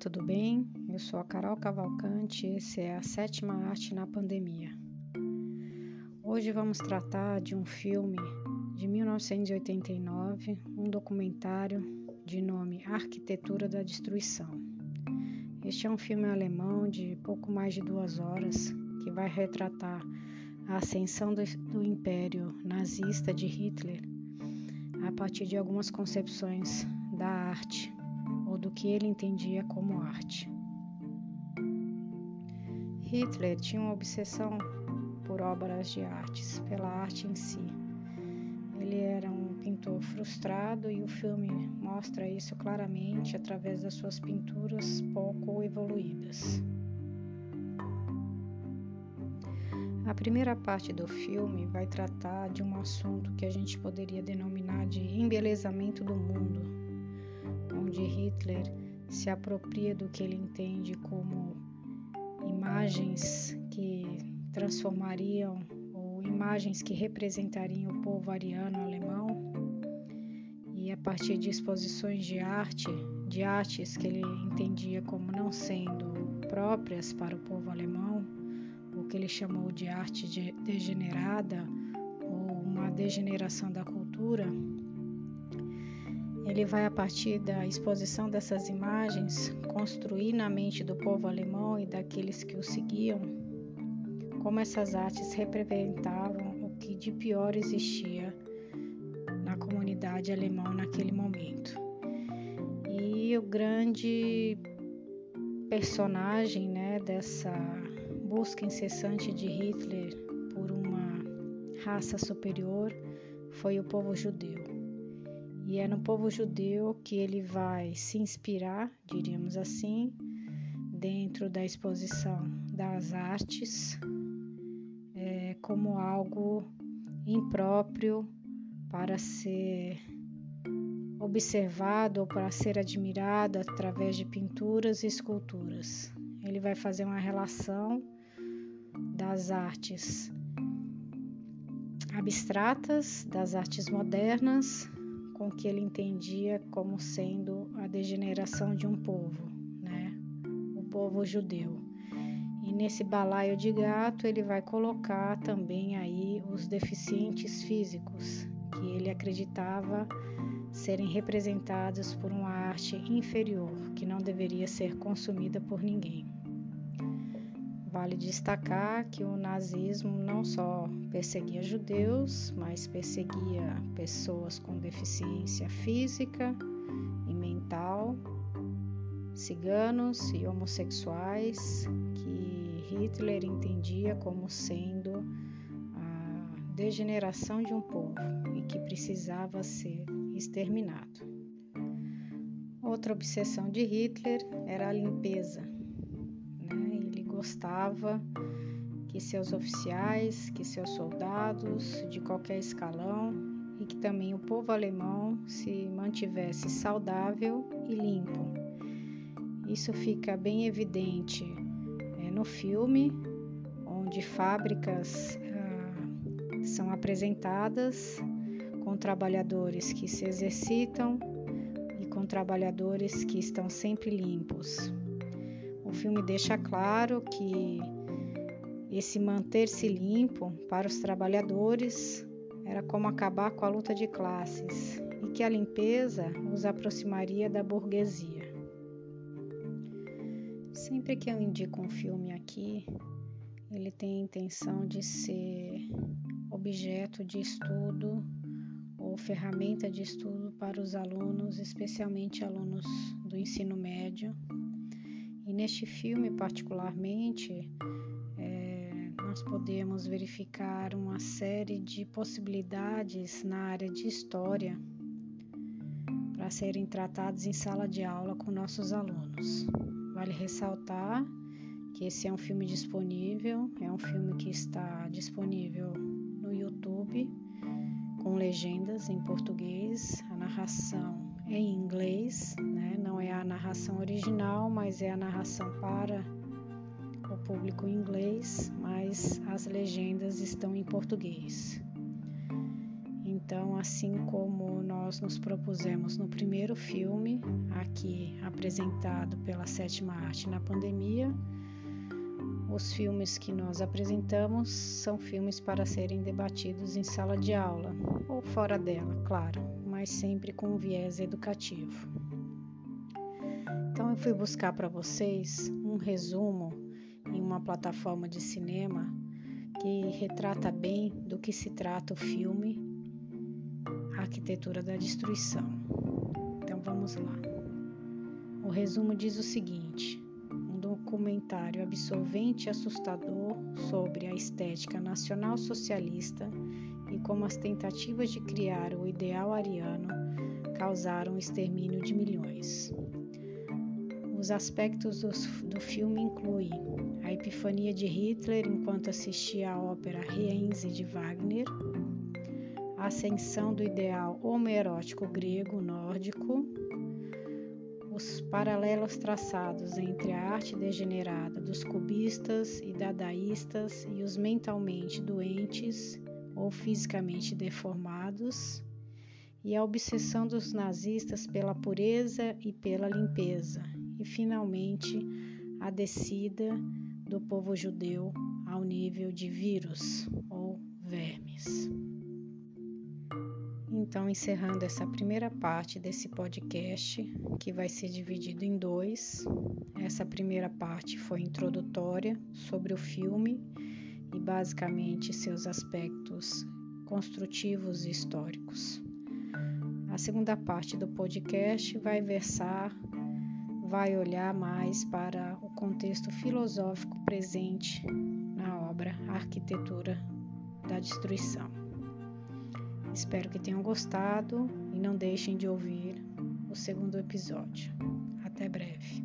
tudo bem? Eu sou a Carol Cavalcante e esse é a sétima arte na pandemia. Hoje vamos tratar de um filme de 1989, um documentário de nome Arquitetura da Destruição. Este é um filme alemão de pouco mais de duas horas que vai retratar a ascensão do, do Império nazista de Hitler a partir de algumas concepções da arte do que ele entendia como arte. Hitler tinha uma obsessão por obras de artes, pela arte em si. Ele era um pintor frustrado e o filme mostra isso claramente através das suas pinturas pouco evoluídas. A primeira parte do filme vai tratar de um assunto que a gente poderia denominar de embelezamento do mundo, onde Hitler se apropria do que ele entende como imagens que transformariam ou imagens que representariam o povo ariano alemão. E a partir de exposições de arte, de artes que ele entendia como não sendo próprias para o povo alemão, o que ele chamou de arte de degenerada ou uma degeneração da cultura, ele vai, a partir da exposição dessas imagens, construir na mente do povo alemão e daqueles que o seguiam como essas artes representavam o que de pior existia na comunidade alemã naquele momento. E o grande personagem né, dessa busca incessante de Hitler por uma raça superior foi o povo judeu. E é no povo judeu que ele vai se inspirar, diríamos assim, dentro da exposição das artes, é, como algo impróprio para ser observado ou para ser admirado através de pinturas e esculturas. Ele vai fazer uma relação das artes abstratas, das artes modernas, com o que ele entendia como sendo a degeneração de um povo, né? O povo judeu. E nesse balaio de gato ele vai colocar também aí os deficientes físicos, que ele acreditava serem representados por uma arte inferior, que não deveria ser consumida por ninguém. Vale destacar que o nazismo não só perseguia judeus, mas perseguia pessoas com deficiência física e mental, ciganos e homossexuais, que Hitler entendia como sendo a degeneração de um povo e que precisava ser exterminado. Outra obsessão de Hitler era a limpeza gostava que seus oficiais, que seus soldados de qualquer escalão e que também o povo alemão se mantivesse saudável e limpo. Isso fica bem evidente é, no filme, onde fábricas ah, são apresentadas com trabalhadores que se exercitam e com trabalhadores que estão sempre limpos. O filme deixa claro que esse manter-se limpo para os trabalhadores era como acabar com a luta de classes e que a limpeza os aproximaria da burguesia. Sempre que eu indico um filme aqui, ele tem a intenção de ser objeto de estudo ou ferramenta de estudo para os alunos, especialmente alunos do ensino médio neste filme, particularmente, é, nós podemos verificar uma série de possibilidades na área de história para serem tratados em sala de aula com nossos alunos. Vale ressaltar que esse é um filme disponível, é um filme que está disponível no YouTube com legendas em português, a narração em inglês? É a narração original, mas é a narração para o público inglês, mas as legendas estão em português. Então, assim como nós nos propusemos no primeiro filme, aqui apresentado pela Sétima Arte na pandemia, os filmes que nós apresentamos são filmes para serem debatidos em sala de aula ou fora dela, claro, mas sempre com um viés educativo. Então eu fui buscar para vocês um resumo em uma plataforma de cinema que retrata bem do que se trata o filme A Arquitetura da Destruição. Então vamos lá. O resumo diz o seguinte: documentário absorvente e assustador sobre a estética nacional-socialista e como as tentativas de criar o ideal ariano causaram o extermínio de milhões. Os aspectos do, do filme incluem a epifania de Hitler enquanto assistia à ópera Rienzi de Wagner, a ascensão do ideal homoerótico grego nórdico, os paralelos traçados entre a arte degenerada dos cubistas e dadaístas e os mentalmente doentes ou fisicamente deformados, e a obsessão dos nazistas pela pureza e pela limpeza, e finalmente a descida do povo judeu ao nível de vírus ou vermes. Então, encerrando essa primeira parte desse podcast, que vai ser dividido em dois. Essa primeira parte foi introdutória sobre o filme e basicamente seus aspectos construtivos e históricos. A segunda parte do podcast vai versar, vai olhar mais para o contexto filosófico presente na obra Arquitetura da Destruição. Espero que tenham gostado e não deixem de ouvir o segundo episódio. Até breve.